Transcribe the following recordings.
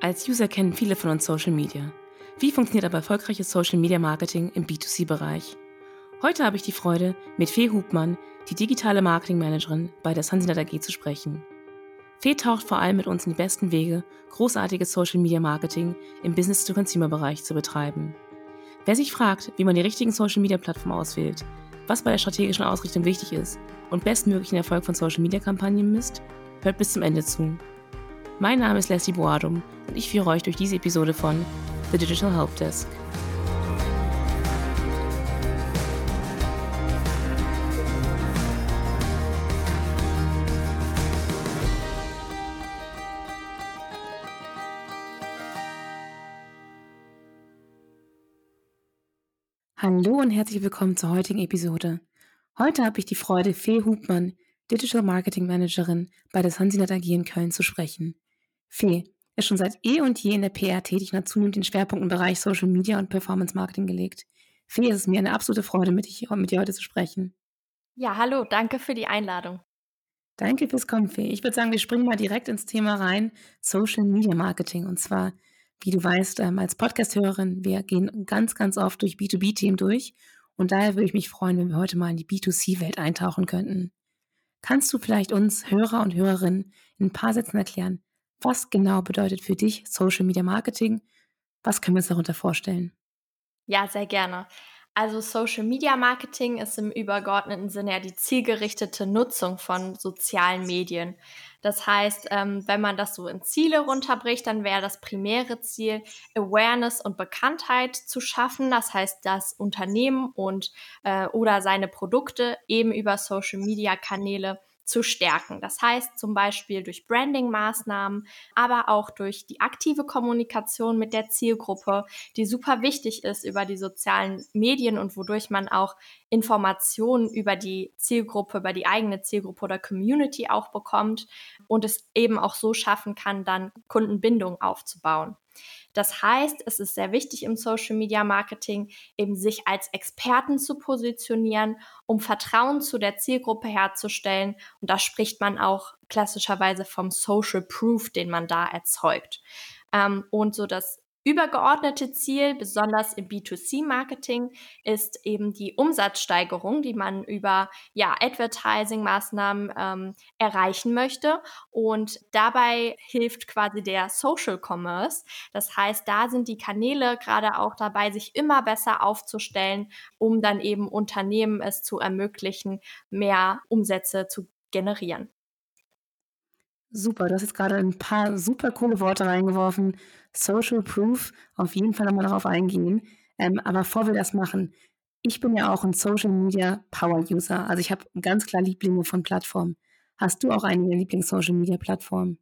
Als User kennen viele von uns Social Media. Wie funktioniert aber erfolgreiches Social Media Marketing im B2C-Bereich? Heute habe ich die Freude, mit Fee Hubmann, die digitale Marketingmanagerin bei der Sansinet AG zu sprechen. Fee taucht vor allem mit uns in die besten Wege, großartiges Social Media Marketing im Business-to-Consumer-Bereich zu betreiben. Wer sich fragt, wie man die richtigen Social Media Plattformen auswählt, was bei der strategischen Ausrichtung wichtig ist und bestmöglichen Erfolg von Social Media Kampagnen misst, hört bis zum Ende zu. Mein Name ist Leslie Boadum und ich führe euch durch diese Episode von The Digital Help Desk. Hallo und herzlich willkommen zur heutigen Episode. Heute habe ich die Freude, Fee Hubmann, Digital Marketing Managerin bei der Sansinet AG in Köln zu sprechen. Fee ist schon seit eh und je in der PR tätig und hat zunehmend den Schwerpunkt im Bereich Social Media und Performance Marketing gelegt. Fee, es ist mir eine absolute Freude, mit, dich, mit dir heute zu sprechen. Ja, hallo, danke für die Einladung. Danke fürs Kommen, Fee. Ich würde sagen, wir springen mal direkt ins Thema rein, Social Media Marketing. Und zwar, wie du weißt, ähm, als Podcast-Hörerin, wir gehen ganz, ganz oft durch B2B-Themen durch. Und daher würde ich mich freuen, wenn wir heute mal in die B2C-Welt eintauchen könnten. Kannst du vielleicht uns Hörer und Hörerinnen in ein paar Sätzen erklären, was genau bedeutet für dich Social Media Marketing? Was können wir uns darunter vorstellen? Ja, sehr gerne. Also Social Media Marketing ist im übergeordneten Sinne ja die zielgerichtete Nutzung von sozialen Medien. Das heißt, ähm, wenn man das so in Ziele runterbricht, dann wäre das primäre Ziel, Awareness und Bekanntheit zu schaffen. Das heißt, das Unternehmen und äh, oder seine Produkte eben über Social Media Kanäle zu stärken. Das heißt zum Beispiel durch Branding-Maßnahmen, aber auch durch die aktive Kommunikation mit der Zielgruppe, die super wichtig ist über die sozialen Medien und wodurch man auch Informationen über die Zielgruppe, über die eigene Zielgruppe oder Community auch bekommt und es eben auch so schaffen kann, dann Kundenbindung aufzubauen. Das heißt, es ist sehr wichtig im Social Media Marketing, eben sich als Experten zu positionieren, um Vertrauen zu der Zielgruppe herzustellen. Und da spricht man auch klassischerweise vom Social Proof, den man da erzeugt. Ähm, und so das übergeordnete Ziel, besonders im B2C-Marketing, ist eben die Umsatzsteigerung, die man über ja, Advertising-Maßnahmen ähm, erreichen möchte. Und dabei hilft quasi der Social Commerce. Das heißt, da sind die Kanäle gerade auch dabei, sich immer besser aufzustellen, um dann eben Unternehmen es zu ermöglichen, mehr Umsätze zu generieren. Super, du hast jetzt gerade ein paar super coole Worte reingeworfen. Social Proof, auf jeden Fall nochmal darauf eingehen. Ähm, aber bevor wir das machen, ich bin ja auch ein Social Media Power User. Also ich habe ganz klar Lieblinge von Plattformen. Hast du auch einige Lieblings-Social Media Plattformen?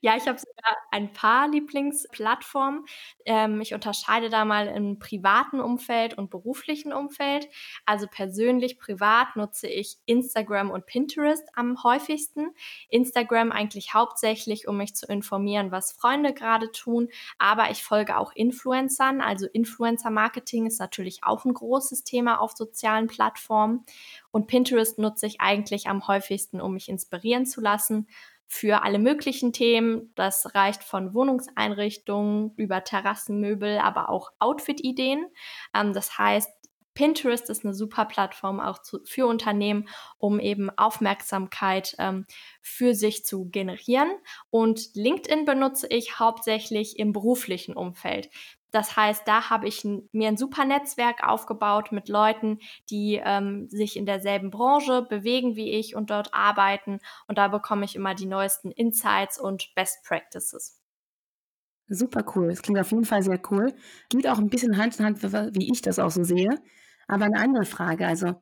Ja, ich habe sogar ein paar Lieblingsplattformen. Ähm, ich unterscheide da mal im privaten Umfeld und beruflichen Umfeld. Also persönlich, privat nutze ich Instagram und Pinterest am häufigsten. Instagram eigentlich hauptsächlich, um mich zu informieren, was Freunde gerade tun. Aber ich folge auch Influencern. Also Influencer-Marketing ist natürlich auch ein großes Thema auf sozialen Plattformen. Und Pinterest nutze ich eigentlich am häufigsten, um mich inspirieren zu lassen für alle möglichen Themen. Das reicht von Wohnungseinrichtungen über Terrassenmöbel, aber auch Outfit-Ideen. Ähm, das heißt, Pinterest ist eine super Plattform auch zu, für Unternehmen, um eben Aufmerksamkeit ähm, für sich zu generieren. Und LinkedIn benutze ich hauptsächlich im beruflichen Umfeld. Das heißt, da habe ich mir ein super Netzwerk aufgebaut mit Leuten, die ähm, sich in derselben Branche bewegen wie ich und dort arbeiten. Und da bekomme ich immer die neuesten Insights und Best Practices. Super cool. Es klingt auf jeden Fall sehr cool. Geht auch ein bisschen Hand in Hand, wie ich das auch so sehe. Aber eine andere Frage. Also,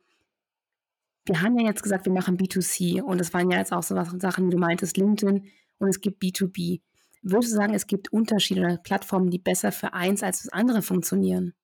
wir haben ja jetzt gesagt, wir machen B2C. Und das waren ja jetzt auch so Sachen, du meintest LinkedIn und es gibt B2B. Würdest du sagen, es gibt Unterschiede oder Plattformen, die besser für eins als für andere funktionieren?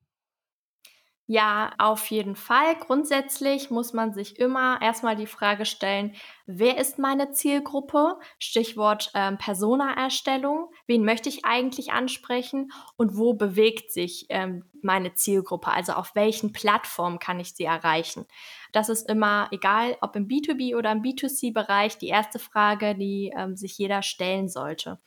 Ja, auf jeden Fall. Grundsätzlich muss man sich immer erstmal die Frage stellen, wer ist meine Zielgruppe? Stichwort ähm, Persona-Erstellung. Wen möchte ich eigentlich ansprechen? Und wo bewegt sich ähm, meine Zielgruppe? Also auf welchen Plattformen kann ich sie erreichen? Das ist immer egal, ob im B2B oder im B2C-Bereich, die erste Frage, die ähm, sich jeder stellen sollte.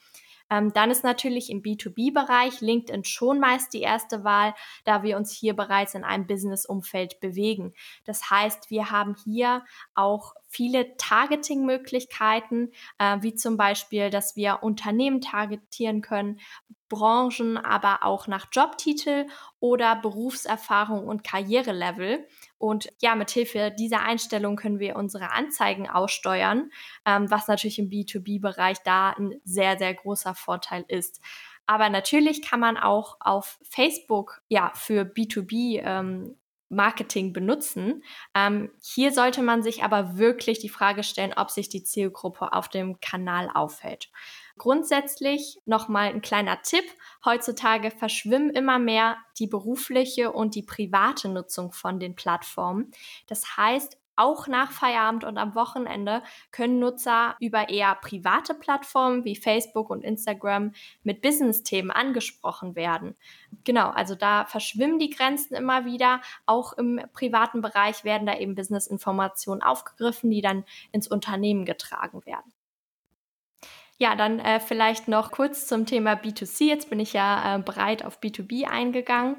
Ähm, dann ist natürlich im B2B-Bereich LinkedIn schon meist die erste Wahl, da wir uns hier bereits in einem Business-Umfeld bewegen. Das heißt, wir haben hier auch viele Targeting-Möglichkeiten, äh, wie zum Beispiel, dass wir Unternehmen targetieren können, Branchen, aber auch nach Jobtitel oder Berufserfahrung und Karrierelevel. Und ja, mithilfe dieser Einstellung können wir unsere Anzeigen aussteuern, ähm, was natürlich im B2B-Bereich da ein sehr, sehr großer Vorteil ist. Aber natürlich kann man auch auf Facebook ja für B2B ähm, Marketing benutzen. Ähm, hier sollte man sich aber wirklich die Frage stellen, ob sich die Zielgruppe auf dem Kanal aufhält. Grundsätzlich nochmal ein kleiner Tipp. Heutzutage verschwimmen immer mehr die berufliche und die private Nutzung von den Plattformen. Das heißt, auch nach Feierabend und am Wochenende können Nutzer über eher private Plattformen wie Facebook und Instagram mit Business-Themen angesprochen werden. Genau, also da verschwimmen die Grenzen immer wieder. Auch im privaten Bereich werden da eben Business-Informationen aufgegriffen, die dann ins Unternehmen getragen werden. Ja, dann äh, vielleicht noch kurz zum Thema B2C. Jetzt bin ich ja äh, breit auf B2B eingegangen.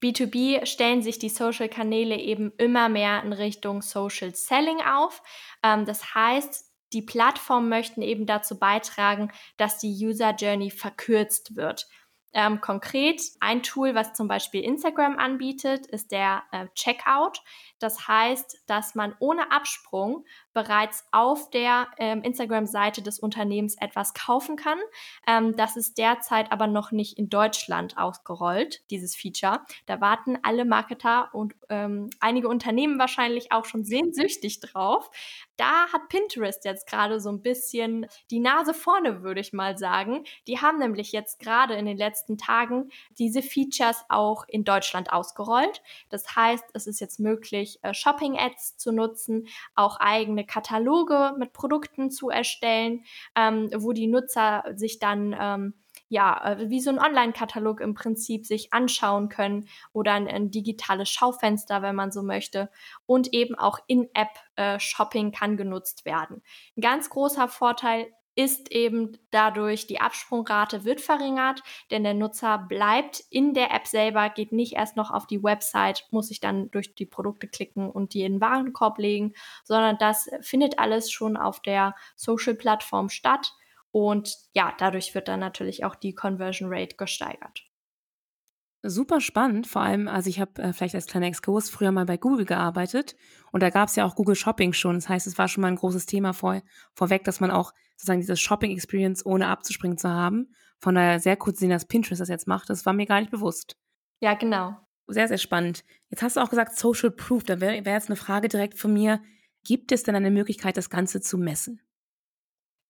B2B stellen sich die Social-Kanäle eben immer mehr in Richtung Social Selling auf. Ähm, das heißt, die Plattformen möchten eben dazu beitragen, dass die User Journey verkürzt wird. Ähm, konkret, ein Tool, was zum Beispiel Instagram anbietet, ist der äh, Checkout. Das heißt, dass man ohne Absprung bereits auf der ähm, Instagram-Seite des Unternehmens etwas kaufen kann. Ähm, das ist derzeit aber noch nicht in Deutschland ausgerollt, dieses Feature. Da warten alle Marketer und ähm, einige Unternehmen wahrscheinlich auch schon sehnsüchtig drauf. Da hat Pinterest jetzt gerade so ein bisschen die Nase vorne, würde ich mal sagen. Die haben nämlich jetzt gerade in den letzten Tagen diese Features auch in Deutschland ausgerollt. Das heißt, es ist jetzt möglich, äh, Shopping-Ads zu nutzen, auch eigene Kataloge mit Produkten zu erstellen, ähm, wo die Nutzer sich dann ähm, ja, äh, wie so ein Online-Katalog im Prinzip sich anschauen können oder ein, ein, digitales Schaufenster, wenn man so möchte. Und eben auch In-App-Shopping äh, kann genutzt werden. Ein ganz großer Vorteil ist eben dadurch, die Absprungrate wird verringert, denn der Nutzer bleibt in der App selber, geht nicht erst noch auf die Website, muss sich dann durch die Produkte klicken und die in den Warenkorb legen, sondern das findet alles schon auf der Social-Plattform statt. Und ja, dadurch wird dann natürlich auch die Conversion Rate gesteigert. Super spannend, vor allem, also ich habe äh, vielleicht als kleiner Exkurs früher mal bei Google gearbeitet und da gab es ja auch Google Shopping schon. Das heißt, es war schon mal ein großes Thema vor, vorweg, dass man auch sozusagen diese Shopping-Experience ohne abzuspringen zu haben. Von daher sehr kurz sehen, dass Pinterest das jetzt macht. Das war mir gar nicht bewusst. Ja, genau. Sehr, sehr spannend. Jetzt hast du auch gesagt Social Proof. Da wäre wär jetzt eine Frage direkt von mir. Gibt es denn eine Möglichkeit, das Ganze zu messen?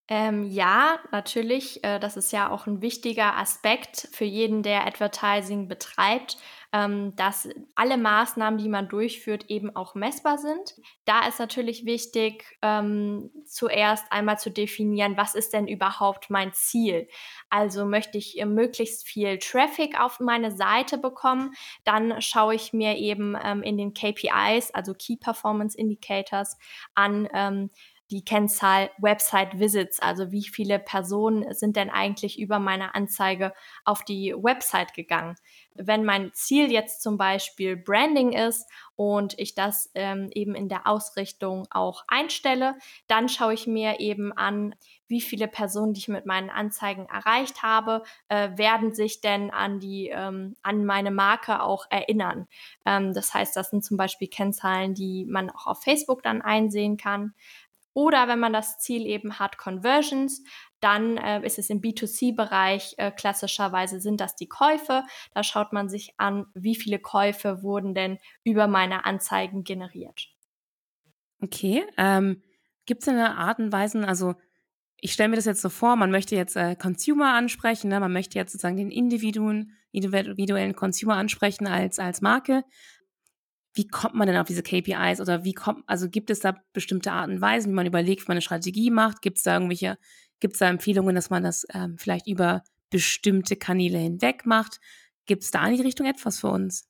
Ähm, ja, natürlich. Äh, das ist ja auch ein wichtiger Aspekt für jeden, der Advertising betreibt, ähm, dass alle Maßnahmen, die man durchführt, eben auch messbar sind. Da ist natürlich wichtig, ähm, zuerst einmal zu definieren, was ist denn überhaupt mein Ziel? Also möchte ich äh, möglichst viel Traffic auf meine Seite bekommen, dann schaue ich mir eben ähm, in den KPIs, also Key Performance Indicators, an, ähm, die Kennzahl Website Visits, also wie viele Personen sind denn eigentlich über meine Anzeige auf die Website gegangen. Wenn mein Ziel jetzt zum Beispiel Branding ist und ich das ähm, eben in der Ausrichtung auch einstelle, dann schaue ich mir eben an, wie viele Personen, die ich mit meinen Anzeigen erreicht habe, äh, werden sich denn an die ähm, an meine Marke auch erinnern. Ähm, das heißt, das sind zum Beispiel Kennzahlen, die man auch auf Facebook dann einsehen kann. Oder wenn man das Ziel eben hat, Conversions, dann äh, ist es im B2C-Bereich äh, klassischerweise sind das die Käufe. Da schaut man sich an, wie viele Käufe wurden denn über meine Anzeigen generiert. Okay, ähm, gibt es eine Art und Weise, also ich stelle mir das jetzt so vor, man möchte jetzt äh, Consumer ansprechen, ne? man möchte jetzt sozusagen den individuellen, individuellen Consumer ansprechen als, als Marke wie kommt man denn auf diese KPIs oder wie kommt, also gibt es da bestimmte Arten und Weisen, wie man überlegt, wie man eine Strategie macht? Gibt es da irgendwelche, gibt es da Empfehlungen, dass man das ähm, vielleicht über bestimmte Kanäle hinweg macht? Gibt es da in die Richtung etwas für uns?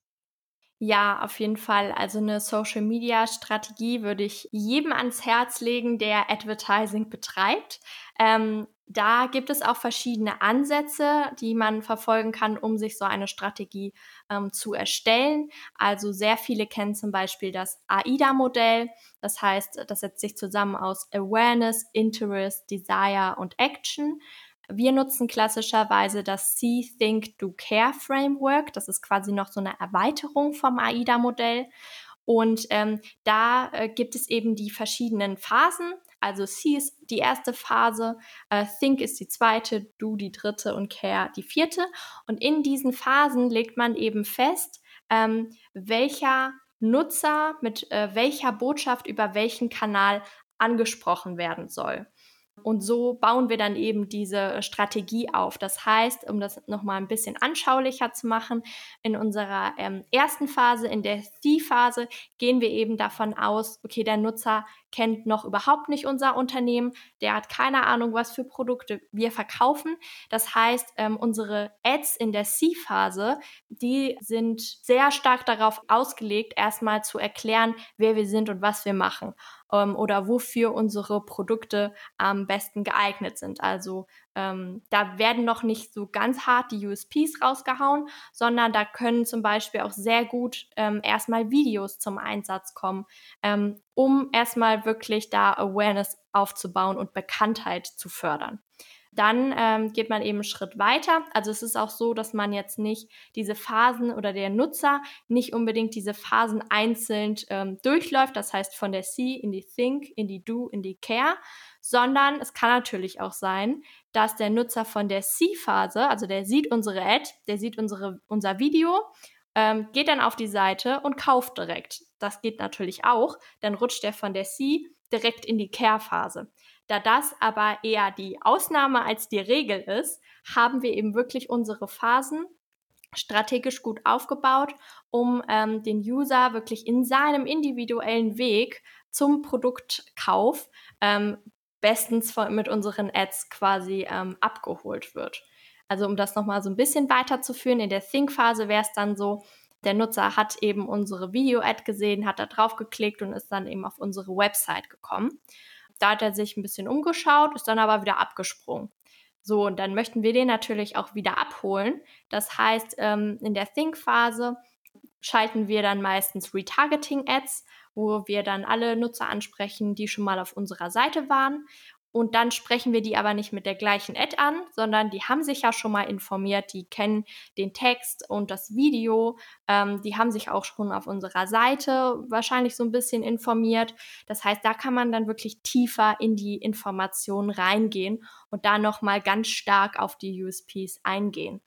Ja, auf jeden Fall. Also eine Social-Media-Strategie würde ich jedem ans Herz legen, der Advertising betreibt. Ähm, Da gibt es auch verschiedene Ansätze, die man verfolgen kann, um sich so eine Strategie ähm, zu erstellen. Also sehr viele kennen zum Beispiel das AIDA-Modell. Das heißt, das setzt sich zusammen aus Awareness, Interest, Desire und Action. Wir nutzen klassischerweise das See, Think, Do, Care Framework. Das ist quasi noch so eine Erweiterung vom AIDA-Modell. Und ähm, da äh, gibt es eben die verschiedenen Phasen. Also See ist die erste Phase, äh, Think ist die zweite, Do die dritte und Care die vierte. Und in diesen Phasen legt man eben fest, ähm, welcher Nutzer mit äh, welcher Botschaft über welchen Kanal angesprochen werden soll. Und so bauen wir dann eben diese Strategie auf. Das heißt, um das nochmal ein bisschen anschaulicher zu machen, in unserer ähm, ersten Phase, in der See-Phase, gehen wir eben davon aus, okay, der Nutzer kennt noch überhaupt nicht unser Unternehmen, der hat keine Ahnung, was für Produkte wir verkaufen. Das heißt, ähm, unsere Ads in der C-Phase, die sind sehr stark darauf ausgelegt, erstmal zu erklären, wer wir sind und was wir machen ähm, oder wofür unsere Produkte am besten geeignet sind. Also ähm, da werden noch nicht so ganz hart die USPs rausgehauen, sondern da können zum Beispiel auch sehr gut ähm, erstmal Videos zum Einsatz kommen, ähm, um erstmal wirklich da Awareness aufzubauen und Bekanntheit zu fördern. Dann ähm, geht man eben einen Schritt weiter. Also es ist auch so, dass man jetzt nicht diese Phasen oder der Nutzer nicht unbedingt diese Phasen einzeln ähm, durchläuft. Das heißt von der See in die Think, in die Do, in die Care, sondern es kann natürlich auch sein, dass der Nutzer von der See-Phase, also der sieht unsere Ad, der sieht unsere, unser Video, ähm, geht dann auf die Seite und kauft direkt. Das geht natürlich auch. Dann rutscht er von der See direkt in die Care-Phase. Da das aber eher die Ausnahme als die Regel ist, haben wir eben wirklich unsere Phasen strategisch gut aufgebaut, um ähm, den User wirklich in seinem individuellen Weg zum Produktkauf ähm, bestens von, mit unseren Ads quasi ähm, abgeholt wird. Also um das nochmal so ein bisschen weiterzuführen, in der Think-Phase wäre es dann so, der Nutzer hat eben unsere Video-Ad gesehen, hat da drauf geklickt und ist dann eben auf unsere Website gekommen. Da hat er sich ein bisschen umgeschaut, ist dann aber wieder abgesprungen. So, und dann möchten wir den natürlich auch wieder abholen. Das heißt, ähm, in der Think-Phase schalten wir dann meistens Retargeting-Ads, wo wir dann alle Nutzer ansprechen, die schon mal auf unserer Seite waren und dann sprechen wir die aber nicht mit der gleichen Ad an, sondern die haben sich ja schon mal informiert, die kennen den Text und das Video, ähm, die haben sich auch schon auf unserer Seite wahrscheinlich so ein bisschen informiert. Das heißt, da kann man dann wirklich tiefer in die Informationen reingehen und da nochmal ganz stark auf die USPs eingehen.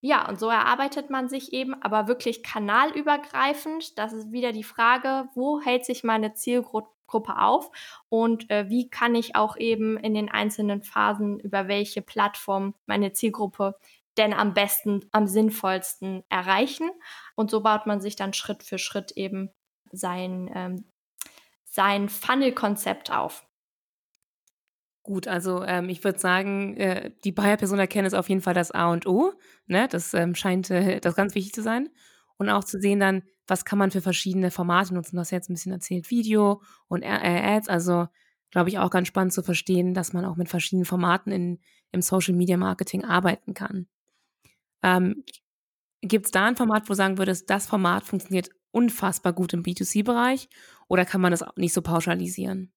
Ja, und so erarbeitet man sich eben, aber wirklich kanalübergreifend. Das ist wieder die Frage, wo hält sich meine Zielgruppe auf und äh, wie kann ich auch eben in den einzelnen Phasen über welche Plattform meine Zielgruppe denn am besten, am sinnvollsten erreichen. Und so baut man sich dann Schritt für Schritt eben sein, ähm, sein Funnel-Konzept auf. Gut, also ähm, ich würde sagen, äh, die Buyer-Person erkennen ist auf jeden Fall das A und O. Ne? Das ähm, scheint äh, das ganz wichtig zu sein. Und auch zu sehen dann, was kann man für verschiedene Formate nutzen. Du hast jetzt ein bisschen erzählt, Video und Ads. Also glaube ich auch ganz spannend zu verstehen, dass man auch mit verschiedenen Formaten in, im Social Media Marketing arbeiten kann. Ähm, Gibt es da ein Format, wo du sagen würdest, das Format funktioniert unfassbar gut im B2C-Bereich oder kann man das auch nicht so pauschalisieren?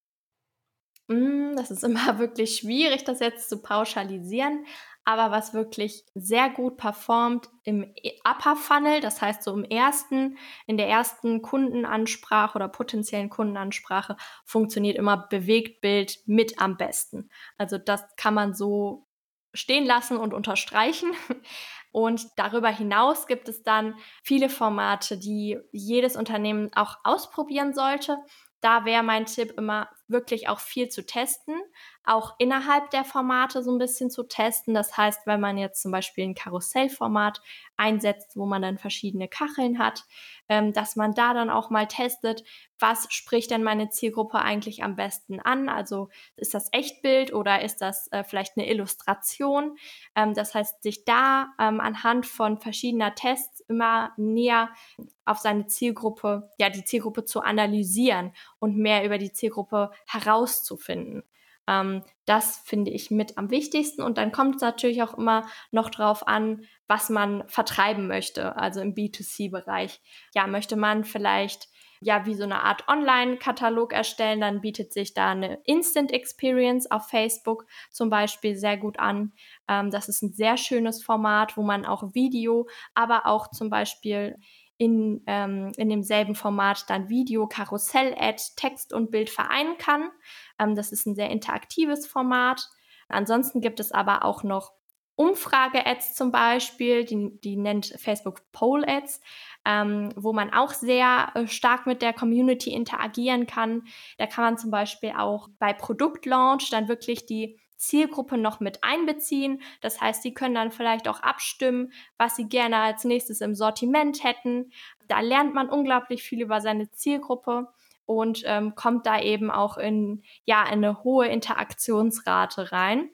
Mm, das ist immer wirklich schwierig, das jetzt zu pauschalisieren. Aber was wirklich sehr gut performt im e-, Upper Funnel, das heißt so im ersten, in der ersten Kundenansprache oder potenziellen Kundenansprache, funktioniert immer Bewegtbild mit am besten. Also das kann man so stehen lassen und unterstreichen. Und darüber hinaus gibt es dann viele Formate, die jedes Unternehmen auch ausprobieren sollte da wäre mein Tipp immer wirklich auch viel zu testen, auch innerhalb der Formate so ein bisschen zu testen. Das heißt, wenn man jetzt zum Beispiel ein Karussellformat einsetzt, wo man dann verschiedene Kacheln hat, ähm, dass man da dann auch mal testet, was spricht denn meine Zielgruppe eigentlich am besten an? Also ist das Echtbild oder ist das äh, vielleicht eine Illustration? Ähm, das heißt, sich da ähm, anhand von verschiedener Tests immer näher auf seine Zielgruppe, ja, die Zielgruppe zu analysieren und mehr über die Zielgruppe herauszufinden. Ähm, das finde ich mit am wichtigsten. Und dann kommt es natürlich auch immer noch drauf an, was man vertreiben möchte, also im B2C-Bereich. Ja, möchte man vielleicht ja wie so eine Art Online-Katalog erstellen, dann bietet sich da eine Instant Experience auf Facebook zum Beispiel sehr gut an. Ähm, das ist ein sehr schönes Format, wo man auch Video, aber auch zum Beispiel in, ähm, in demselben Format dann Video, Karussell-Ad, Text und Bild vereinen kann. Ähm, das ist ein sehr interaktives Format. Ansonsten gibt es aber auch noch Umfrage-Ads zum Beispiel, die, die nennt Facebook Poll-Ads, ähm, wo man auch sehr äh, stark mit der Community interagieren kann. Da kann man zum Beispiel auch bei Produktlaunch dann wirklich die Zielgruppe noch mit einbeziehen. Das heißt, sie können dann vielleicht auch abstimmen, was sie gerne als nächstes im Sortiment hätten. Da lernt man unglaublich viel über seine Zielgruppe und ähm, kommt da eben auch in ja eine hohe Interaktionsrate rein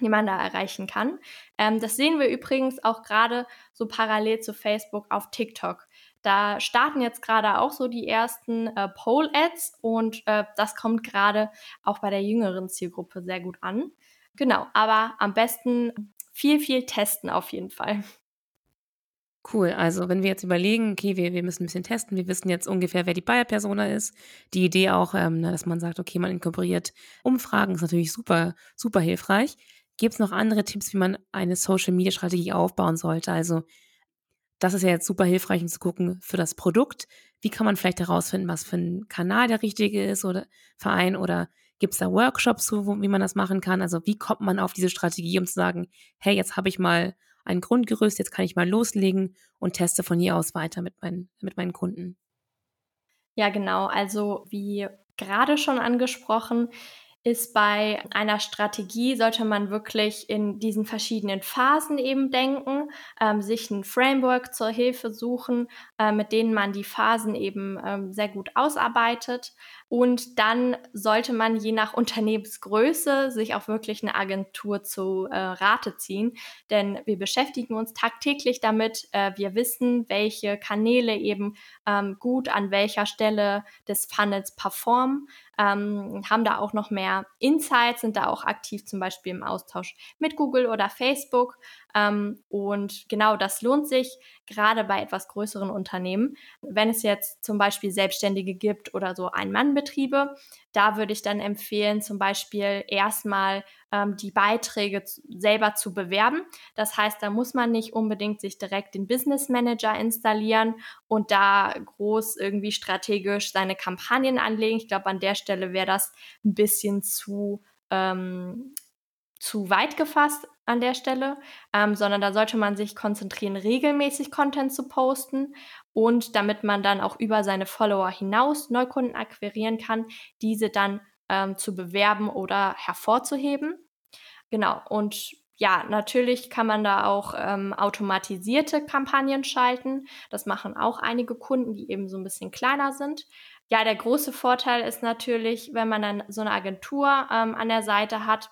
die man da erreichen kann. Ähm, das sehen wir übrigens auch gerade so parallel zu Facebook auf TikTok. Da starten jetzt gerade auch so die ersten äh, Poll-Ads und äh, das kommt gerade auch bei der jüngeren Zielgruppe sehr gut an. Genau, aber am besten viel, viel testen auf jeden Fall. Cool, also wenn wir jetzt überlegen, okay, wir, wir müssen ein bisschen testen, wir wissen jetzt ungefähr, wer die Buyer-Persona ist. Die Idee auch, ähm, ne, dass man sagt, okay, man inkorporiert Umfragen, ist natürlich super, super hilfreich. Gibt es noch andere Tipps, wie man eine Social-Media-Strategie aufbauen sollte? Also das ist ja jetzt super hilfreich, um zu gucken für das Produkt. Wie kann man vielleicht herausfinden, was für ein Kanal der richtige ist oder Verein oder gibt es da Workshops, wo, wie man das machen kann? Also wie kommt man auf diese Strategie, um zu sagen, hey, jetzt habe ich mal ein Grundgerüst, jetzt kann ich mal loslegen und teste von hier aus weiter mit meinen, mit meinen Kunden. Ja, genau. Also wie gerade schon angesprochen, ist bei einer Strategie, sollte man wirklich in diesen verschiedenen Phasen eben denken, ähm, sich ein Framework zur Hilfe suchen, äh, mit denen man die Phasen eben ähm, sehr gut ausarbeitet. Und dann sollte man je nach Unternehmensgröße sich auch wirklich eine Agentur zu äh, Rate ziehen. Denn wir beschäftigen uns tagtäglich damit. Äh, wir wissen, welche Kanäle eben ähm, gut an welcher Stelle des Funnels performen ähm, haben da auch noch mehr Insights, sind da auch aktiv zum Beispiel im Austausch mit Google oder Facebook. Ähm, und genau das lohnt sich gerade bei etwas größeren Unternehmen. Wenn es jetzt zum Beispiel Selbstständige gibt oder so Ein-Mann-Betriebe, da würde ich dann empfehlen, zum Beispiel erstmal ähm, die Beiträge selber zu bewerben. Das heißt, da muss man nicht unbedingt sich direkt den Business Manager installieren und da groß irgendwie strategisch seine Kampagnen anlegen. Ich glaube, an der Stelle wäre das ein bisschen zu ähm, zu weit gefasst an der Stelle, ähm, sondern da sollte man sich konzentrieren, regelmäßig Content zu posten und damit man dann auch über seine Follower hinaus Neukunden akquirieren kann, diese dann ähm, zu bewerben oder hervorzuheben. Genau, und ja, natürlich kann man da auch ähm, automatisierte Kampagnen schalten. Das machen auch einige Kunden, die eben so ein bisschen kleiner sind. Ja, der große Vorteil ist natürlich, wenn man dann so eine Agentur ähm, an der Seite hat,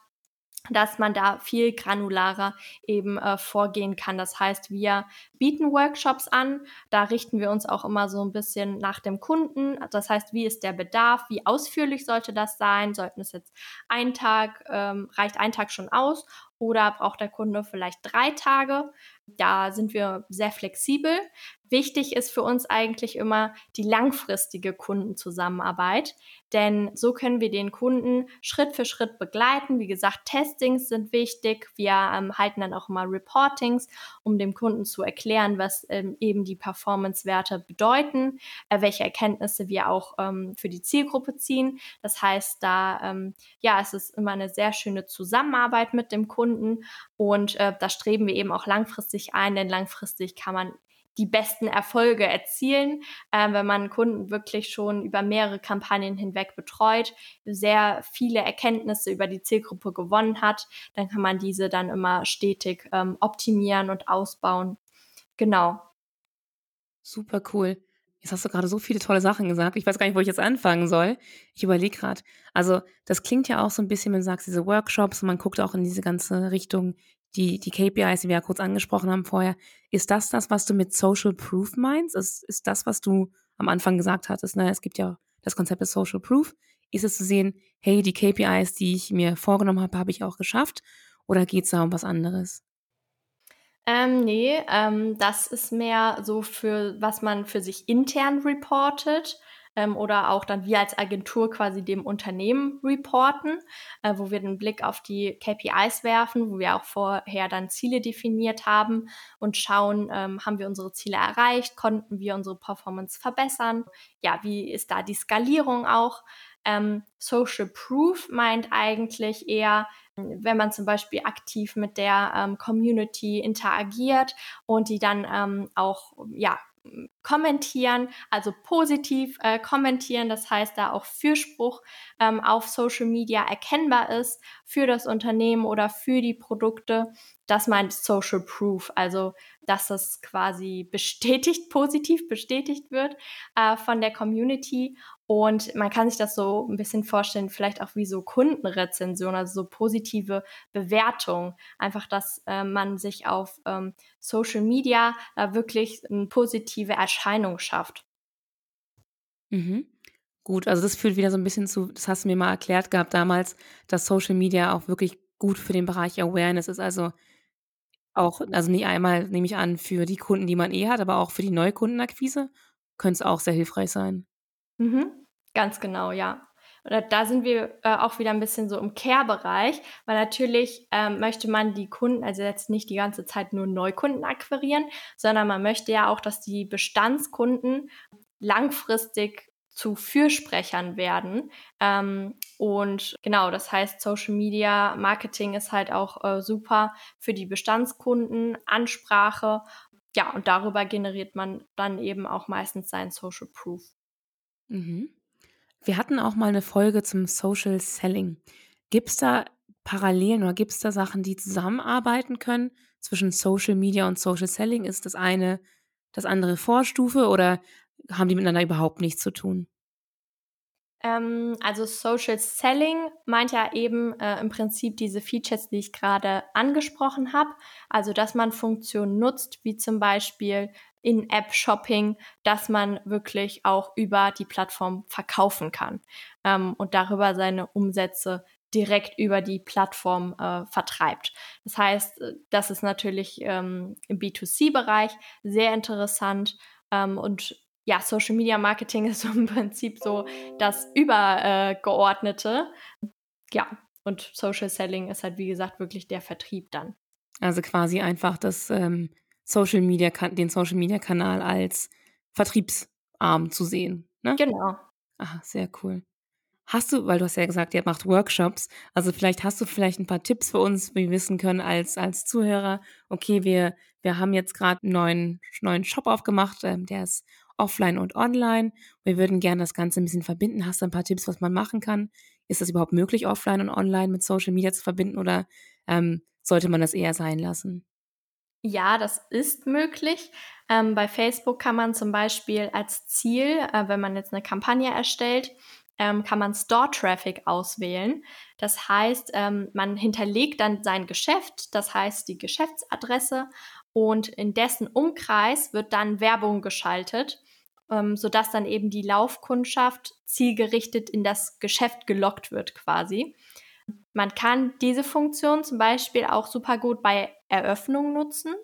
dass man da viel granularer eben äh, vorgehen kann. Das heißt, wir bieten Workshops an, da richten wir uns auch immer so ein bisschen nach dem Kunden. Das heißt, wie ist der Bedarf, wie ausführlich sollte das sein? Sollten es jetzt ein Tag, ähm, reicht ein Tag schon aus oder braucht der Kunde vielleicht drei Tage? Da sind wir sehr flexibel. Wichtig ist für uns eigentlich immer die langfristige Kundenzusammenarbeit, denn so können wir den Kunden Schritt für Schritt begleiten. Wie gesagt, Testings sind wichtig. Wir ähm, halten dann auch immer Reportings, um dem Kunden zu erklären, was ähm, eben die Performance-Werte bedeuten, äh, welche Erkenntnisse wir auch ähm, für die Zielgruppe ziehen. Das heißt, da ähm, ja, es ist immer eine sehr schöne Zusammenarbeit mit dem Kunden und äh, da streben wir eben auch langfristig ein, denn langfristig kann man die besten Erfolge erzielen, äh, wenn man Kunden wirklich schon über mehrere Kampagnen hinweg betreut, sehr viele Erkenntnisse über die Zielgruppe gewonnen hat, dann kann man diese dann immer stetig ähm, optimieren und ausbauen. Genau. Super cool. Jetzt hast du gerade so viele tolle Sachen gesagt. Ich weiß gar nicht, wo ich jetzt anfangen soll. Ich überlege gerade. Also, das klingt ja auch so ein bisschen, wenn du sagst, diese Workshops und man guckt auch in diese ganze Richtung, die, die KPIs, die wir ja kurz angesprochen haben vorher, ist das das, was du mit Social Proof meinst? Ist, ist das, was du am Anfang gesagt hattest? Ne? Es gibt ja das Konzept des Social Proof. Ist es zu sehen, hey, die KPIs, die ich mir vorgenommen habe, habe ich auch geschafft? Oder geht es da um was anderes? Ähm, nee, ähm, das ist mehr so für, was man für sich intern reportet ähm, oder auch dann wir als Agentur quasi dem Unternehmen reporten, äh, wo wir den Blick auf die KPIs werfen, wo wir auch vorher dann Ziele definiert haben und schauen, ähm, haben wir unsere Ziele erreicht, konnten wir unsere Performance verbessern, ja, wie ist da die Skalierung auch. Ähm, Social Proof meint eigentlich eher, wenn man zum Beispiel aktiv mit der ähm, Community interagiert und die dann ähm, auch ja kommentieren, also positiv äh, kommentieren, das heißt, da auch Fürspruch ähm, auf Social Media erkennbar ist für das Unternehmen oder für die Produkte. Das meint Social Proof, also dass es quasi bestätigt, positiv bestätigt wird äh, von der Community und man kann sich das so ein bisschen vorstellen, vielleicht auch wie so Kundenrezension, also so positive Bewertung. Einfach, dass äh, man sich auf ähm, Social Media da wirklich eine positive Erscheinung schafft. Mhm. Gut, also das führt wieder so ein bisschen zu, das hast du mir mal erklärt gehabt damals, dass Social Media auch wirklich gut für den Bereich Awareness ist. Also auch, also nicht einmal, nehme ich an, für die Kunden, die man eh hat, aber auch für die Neukundenakquise könnte es auch sehr hilfreich sein. Mhm. Ganz genau, ja. Oder da sind wir äh, auch wieder ein bisschen so im Care-Bereich, weil natürlich ähm, möchte man die Kunden, also jetzt nicht die ganze Zeit nur Neukunden akquirieren, sondern man möchte ja auch, dass die Bestandskunden langfristig zu Fürsprechern werden. Ähm, und genau, das heißt, Social Media Marketing ist halt auch äh, super für die Bestandskunden, Ansprache. Ja, und darüber generiert man dann eben auch meistens seinen Social Proof. Mhm. Wir hatten auch mal eine Folge zum Social Selling. Gibt es da Parallelen oder gibt es da Sachen, die zusammenarbeiten können zwischen Social Media und Social Selling? Ist das eine das andere Vorstufe oder haben die miteinander überhaupt nichts zu tun? Ähm, also Social Selling meint ja eben äh, im Prinzip diese Features, die ich gerade angesprochen habe. Also, dass man Funktionen nutzt, wie zum Beispiel in-App-Shopping, dass man wirklich auch über die Plattform verkaufen kann ähm, und darüber seine Umsätze direkt über die Plattform äh, vertreibt. Das heißt, äh, das ist natürlich ähm, im B2C-Bereich sehr interessant ähm, und ja, Social Media Marketing ist so im Prinzip so das übergeordnete. Ja, und Social Selling ist halt wie gesagt wirklich der Vertrieb dann. Also quasi einfach das ähm, Social Media, den Social Media Kanal als Vertriebsarm zu sehen. Ne? Genau. Aha, sehr cool. Hast du, weil du hast ja gesagt, ihr macht Workshops, also vielleicht hast du vielleicht ein paar Tipps für uns, wie wir wissen können als, als Zuhörer, okay, wir, wir haben jetzt gerade einen neuen, neuen Shop aufgemacht, ähm, der ist offline und online. Wir würden gerne das Ganze ein bisschen verbinden. Hast du ein paar Tipps, was man machen kann? Ist das überhaupt möglich, offline und online mit Social Media zu verbinden oder ähm, sollte man das eher sein lassen? Ja, das ist möglich. Ähm, bei Facebook kann man zum Beispiel als Ziel, äh, wenn man jetzt eine Kampagne erstellt, ähm, kann man Store-Traffic auswählen. Das heißt, ähm, man hinterlegt dann sein Geschäft, das heißt die Geschäftsadresse und in dessen Umkreis wird dann Werbung geschaltet, ähm, sodass dann eben die Laufkundschaft zielgerichtet in das Geschäft gelockt wird quasi. Man kann diese Funktion zum Beispiel auch super gut bei Eröffnung nutzen.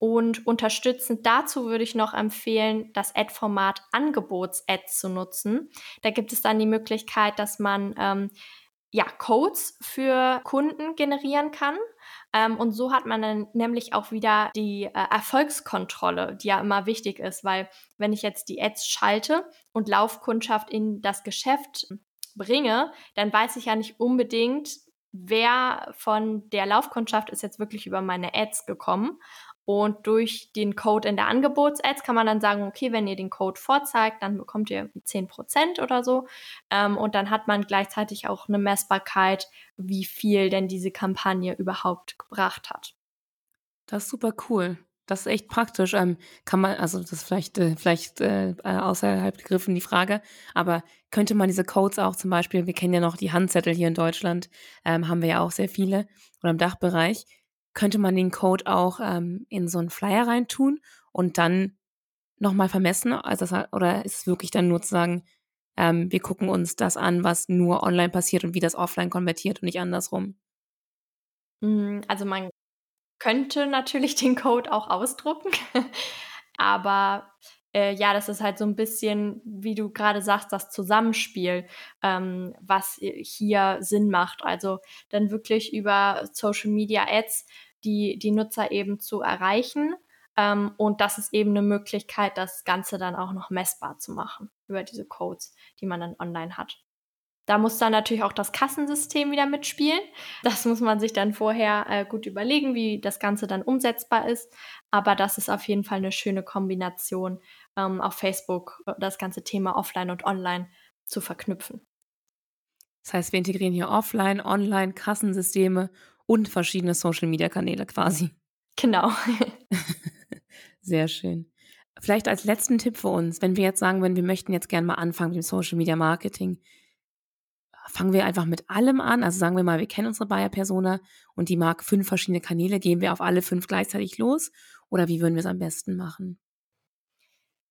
Und unterstützend dazu würde ich noch empfehlen, das Ad-Format Angebots-Ads zu nutzen. Da gibt es dann die Möglichkeit, dass man ähm, ja, Codes für Kunden generieren kann. Ähm, und so hat man dann nämlich auch wieder die äh, Erfolgskontrolle, die ja immer wichtig ist, weil wenn ich jetzt die Ads schalte und Laufkundschaft in das Geschäft bringe, dann weiß ich ja nicht unbedingt, wer von der Laufkundschaft ist jetzt wirklich über meine Ads gekommen. Und durch den Code in der Angebots-Ads kann man dann sagen, okay, wenn ihr den Code vorzeigt, dann bekommt ihr 10% oder so. Ähm, und dann hat man gleichzeitig auch eine Messbarkeit, wie viel denn diese Kampagne überhaupt gebracht hat. Das ist super cool. Das ist echt praktisch. Ähm, kann man, also das vielleicht, äh, vielleicht äh, außerhalb gegriffen die Frage, aber könnte man diese Codes auch zum Beispiel, wir kennen ja noch die Handzettel hier in Deutschland, ähm, haben wir ja auch sehr viele, oder im Dachbereich, könnte man den Code auch ähm, in so einen Flyer reintun und dann nochmal vermessen? Also das, oder ist es wirklich dann nur zu sagen, ähm, wir gucken uns das an, was nur online passiert und wie das offline konvertiert und nicht andersrum. Mm, also man könnte natürlich den Code auch ausdrucken, aber äh, ja, das ist halt so ein bisschen, wie du gerade sagst, das Zusammenspiel, ähm, was hier Sinn macht. Also dann wirklich über Social Media Ads die, die Nutzer eben zu erreichen. Ähm, und das ist eben eine Möglichkeit, das Ganze dann auch noch messbar zu machen über diese Codes, die man dann online hat. Da muss dann natürlich auch das Kassensystem wieder mitspielen. Das muss man sich dann vorher äh, gut überlegen, wie das Ganze dann umsetzbar ist. Aber das ist auf jeden Fall eine schöne Kombination, ähm, auf Facebook äh, das ganze Thema offline und online zu verknüpfen. Das heißt, wir integrieren hier offline, online, Kassensysteme und verschiedene Social-Media-Kanäle quasi. Genau. Sehr schön. Vielleicht als letzten Tipp für uns, wenn wir jetzt sagen würden, wir möchten jetzt gerne mal anfangen mit dem Social Media Marketing, fangen wir einfach mit allem an. Also sagen wir mal, wir kennen unsere Buyer-Persona und die mag fünf verschiedene Kanäle. Gehen wir auf alle fünf gleichzeitig los? Oder wie würden wir es am besten machen?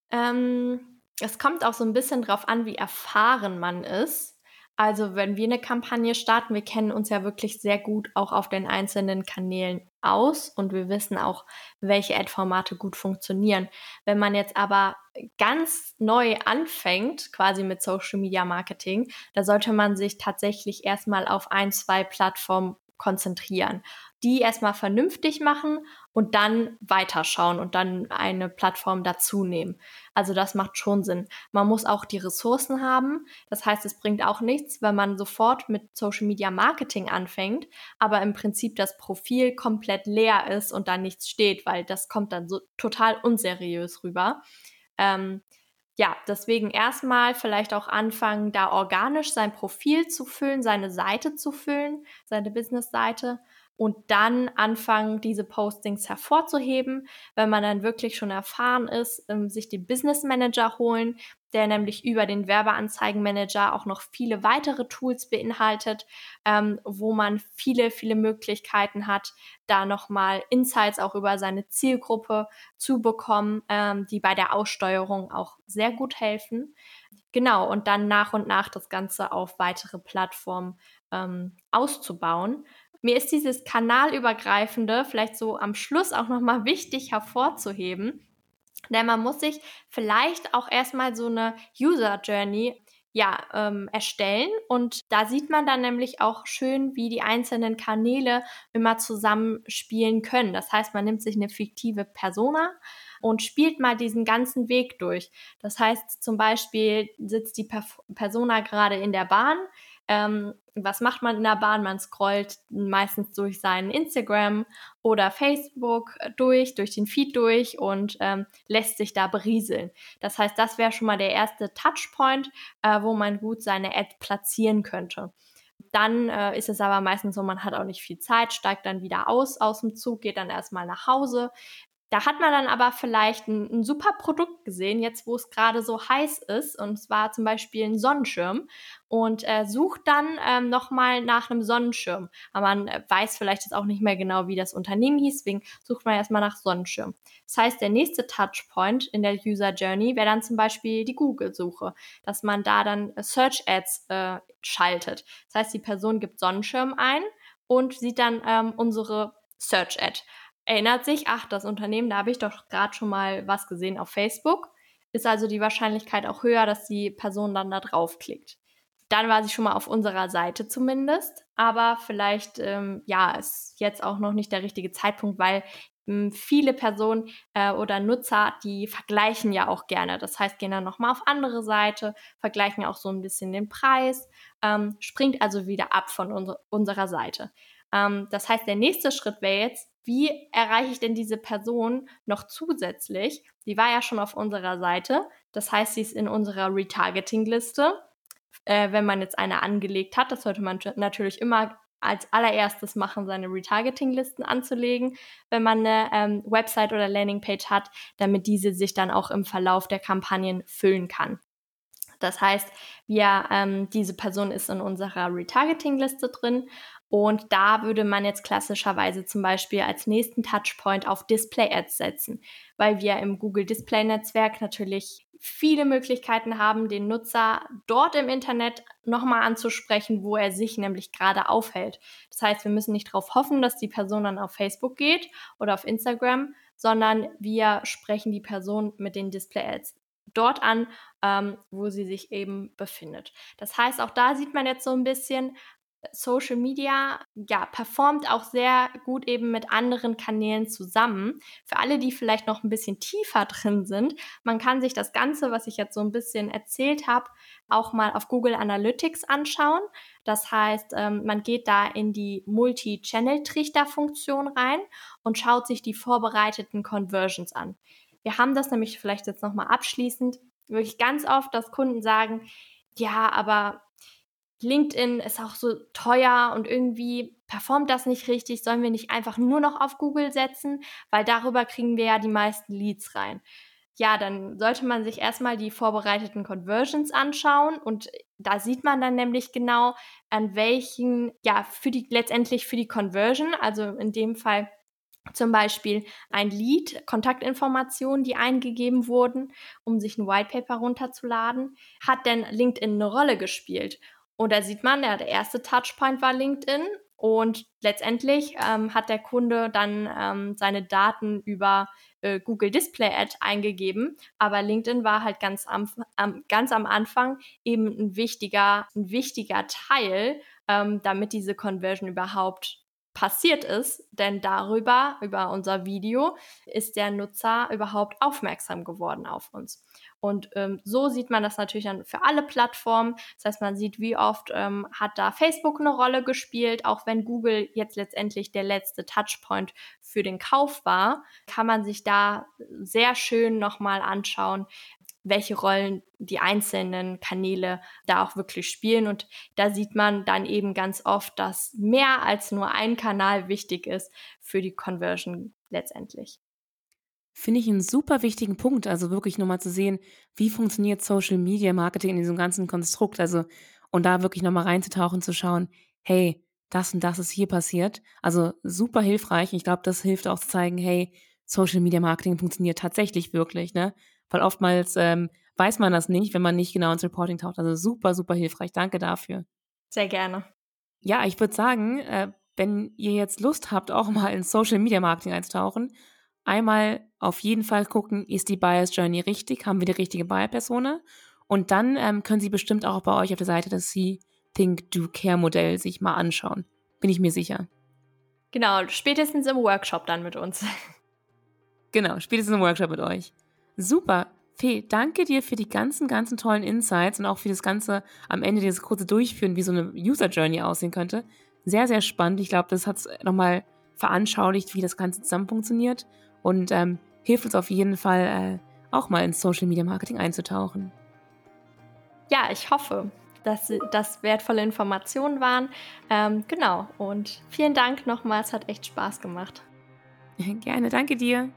Ähm, es kommt auch so ein bisschen drauf an, wie erfahren man ist. Also wenn wir eine Kampagne starten, wir kennen uns ja wirklich sehr gut auch auf den einzelnen Kanälen aus und wir wissen auch, welche Ad-Formate gut funktionieren. Wenn man jetzt aber ganz neu anfängt, quasi mit Social Media Marketing, da sollte man sich tatsächlich erstmal auf ein, zwei Plattformen konzentrieren die erstmal vernünftig machen und dann weiterschauen und dann eine Plattform dazu nehmen. Also das macht schon Sinn. Man muss auch die Ressourcen haben. Das heißt, es bringt auch nichts, wenn man sofort mit Social Media Marketing anfängt, aber im Prinzip das Profil komplett leer ist und da nichts steht, weil das kommt dann so total unseriös rüber. Ähm, ja, deswegen erstmal vielleicht auch anfangen, da organisch sein Profil zu füllen, seine Seite zu füllen, seine Business-Seite und dann anfangen, diese Postings hervorzuheben, wenn man dann wirklich schon erfahren ist, ähm, sich den Business Manager holen, der nämlich über den Werbeanzeigenmanager auch noch viele weitere Tools beinhaltet, ähm, wo man viele, viele Möglichkeiten hat, da nochmal Insights auch über seine Zielgruppe zu bekommen, ähm, die bei der Aussteuerung auch sehr gut helfen. Genau, und dann nach und nach das Ganze auf weitere Plattformen ähm, auszubauen. Mir ist dieses kanalübergreifende vielleicht so am Schluss auch nochmal wichtig hervorzuheben, denn man muss sich vielleicht auch erstmal so eine User Journey ja, ähm, erstellen. Und da sieht man dann nämlich auch schön, wie die einzelnen Kanäle immer zusammenspielen können. Das heißt, man nimmt sich eine fiktive Persona und spielt mal diesen ganzen Weg durch. Das heißt, zum Beispiel sitzt die per Persona gerade in der Bahn, ähm, was macht man in der Bahn? Man scrollt meistens durch seinen Instagram oder Facebook durch, durch den Feed durch und ähm, lässt sich da berieseln. Das heißt, das wäre schon mal der erste Touchpoint, äh, wo man gut seine Ad platzieren könnte. Dann äh, ist es aber meistens so, man hat auch nicht viel Zeit, steigt dann wieder aus aus dem Zug, geht dann erstmal nach Hause, da hat man dann aber vielleicht ein, ein super Produkt gesehen, jetzt wo es gerade so heiß ist, und zwar zum Beispiel ein Sonnenschirm und äh, sucht dann ähm, nochmal nach einem Sonnenschirm. Aber man äh, weiß vielleicht jetzt auch nicht mehr genau, wie das Unternehmen hieß, deswegen sucht man erstmal nach Sonnenschirm. Das heißt, der nächste Touchpoint in der User Journey wäre dann zum Beispiel die Google-Suche, dass man da dann Search Ads äh, schaltet. Das heißt, die Person gibt Sonnenschirm ein und sieht dann ähm, unsere Search Ad erinnert sich, ach, das Unternehmen, da habe ich doch gerade schon mal was gesehen auf Facebook, ist also die Wahrscheinlichkeit auch höher, dass die Person dann da draufklickt. Dann war sie schon mal auf unserer Seite zumindest, aber vielleicht, ähm, ja, ist jetzt auch noch nicht der richtige Zeitpunkt, weil ähm, viele Personen äh, oder Nutzer, die vergleichen ja auch gerne. Das heißt, gehen dann nochmal auf andere Seite, vergleichen auch so ein bisschen den Preis, ähm, springt also wieder ab von unser, unserer Seite. Ähm, das heißt, der nächste Schritt wäre jetzt, wie erreiche ich denn diese Person noch zusätzlich? Die war ja schon auf unserer Seite. Das heißt, sie ist in unserer Retargeting-Liste. Äh, wenn man jetzt eine angelegt hat, das sollte man natürlich immer als allererstes machen, seine Retargeting-Listen anzulegen, wenn man eine ähm, Website oder Landingpage hat, damit diese sich dann auch im Verlauf der Kampagnen füllen kann. Das heißt, wir, ähm, diese Person ist in unserer Retargeting-Liste drin Und da würde man jetzt klassischerweise zum Beispiel als nächsten Touchpoint auf Display-Ads setzen, weil wir im Google Display-Netzwerk natürlich viele Möglichkeiten haben, den Nutzer dort im Internet nochmal anzusprechen, wo er sich nämlich gerade aufhält. Das heißt, wir müssen nicht darauf hoffen, dass die Person dann auf Facebook geht oder auf Instagram, sondern wir sprechen die Person mit den Display-Ads dort an, ähm, wo sie sich eben befindet. Das heißt, auch da sieht man jetzt so ein bisschen, Social Media ja performt auch sehr gut eben mit anderen Kanälen zusammen. Für alle, die vielleicht noch ein bisschen tiefer drin sind, man kann sich das Ganze, was ich jetzt so ein bisschen erzählt habe, auch mal auf Google Analytics anschauen. Das heißt, ähm, man geht da in die Multi-Channel-Trichter-Funktion rein und schaut sich die vorbereiteten Conversions an. Wir haben das nämlich vielleicht jetzt nochmal abschließend wirklich ganz oft, dass Kunden sagen, ja, aber LinkedIn ist auch so teuer und irgendwie performt das nicht richtig. Sollen wir nicht einfach nur noch auf Google setzen? Weil darüber kriegen wir ja die meisten Leads rein. Ja, dann sollte man sich erstmal die vorbereiteten Conversions anschauen und da sieht man dann nämlich genau, an welchen, ja, für die, letztendlich für die Conversion, also in dem Fall zum Beispiel ein Lead, Kontaktinformationen, die eingegeben wurden, um sich ein White Paper runterzuladen, hat denn LinkedIn eine Rolle gespielt? Und da sieht man, ja, der erste Touchpoint war LinkedIn und letztendlich ähm, hat der Kunde dann ähm, seine Daten über äh, Google Display Ad eingegeben, aber LinkedIn war halt ganz am, am, ganz am Anfang eben ein wichtiger, ein wichtiger Teil, ähm, damit diese Conversion überhaupt passiert ist, denn darüber, über unser Video, ist der Nutzer überhaupt aufmerksam geworden auf uns. Und ähm, so sieht man das natürlich dann für alle Plattformen. Das heißt, man sieht, wie oft ähm, hat da Facebook eine Rolle gespielt, auch wenn Google jetzt letztendlich der letzte Touchpoint für den Kauf war, kann man sich da sehr schön nochmal anschauen, welche Rollen die einzelnen Kanäle da auch wirklich spielen. Und da sieht man dann eben ganz oft, dass mehr als nur ein Kanal wichtig ist für die Conversion letztendlich. Finde ich einen super wichtigen Punkt, also wirklich nochmal zu sehen, wie funktioniert Social Media Marketing in diesem ganzen Konstrukt, also und da wirklich nochmal reinzutauchen, zu schauen, hey, das und das ist hier passiert. Also super hilfreich. Ich glaube, das hilft auch zu zeigen, hey, Social Media Marketing funktioniert tatsächlich wirklich, ne? Weil oftmals ähm, weiß man das nicht, wenn man nicht genau ins Reporting taucht. Also super, super hilfreich. Danke dafür. Sehr gerne. Ja, ich würde sagen, äh, wenn ihr jetzt Lust habt, auch mal ins Social Media Marketing einzutauchen, einmal auf jeden Fall gucken, ist die Buyers Journey richtig? Haben wir die richtige Buyer-Persona? Und dann ähm, können Sie bestimmt auch bei euch auf der Seite das See Think Do Care Modell sich mal anschauen. Bin ich mir sicher. Genau, spätestens im Workshop dann mit uns. Genau, spätestens im Workshop mit euch. Super. Fee, danke dir für die ganzen, ganzen tollen Insights und auch für das Ganze am Ende dieses kurze Durchführen, wie so eine User Journey aussehen könnte. Sehr, sehr spannend. Ich glaube, das hat es nochmal veranschaulicht, wie das Ganze zusammen funktioniert und ähm, hilft uns auf jeden Fall äh, auch mal ins Social Media Marketing einzutauchen. Ja, ich hoffe, dass das wertvolle Informationen waren. Ähm, genau. Und vielen Dank nochmal. Es hat echt Spaß gemacht. Gerne. Danke dir.